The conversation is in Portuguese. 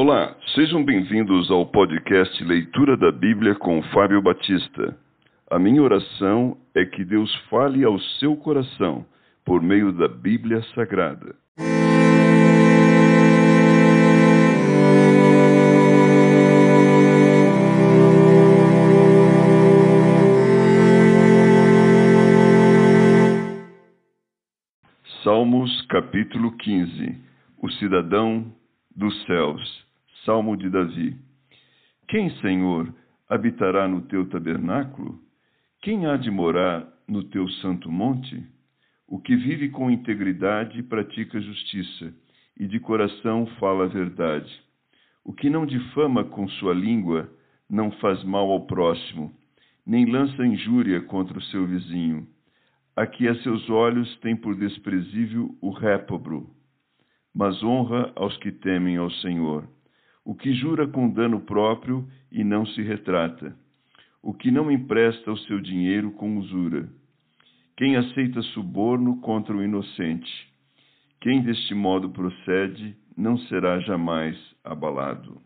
Olá, sejam bem-vindos ao podcast Leitura da Bíblia com Fábio Batista. A minha oração é que Deus fale ao seu coração por meio da Bíblia Sagrada. Salmos capítulo 15 O cidadão dos céus. Salmo de Davi. Quem, Senhor, habitará no teu tabernáculo? Quem há de morar no teu santo monte? O que vive com integridade pratica justiça, e de coração fala a verdade. O que não difama com sua língua, não faz mal ao próximo, nem lança injúria contra o seu vizinho. A que a seus olhos tem por desprezível o réprobro, mas honra aos que temem ao Senhor. O que jura com dano próprio e não se retrata. O que não empresta o seu dinheiro com usura. Quem aceita suborno contra o inocente. Quem deste modo procede não será jamais abalado.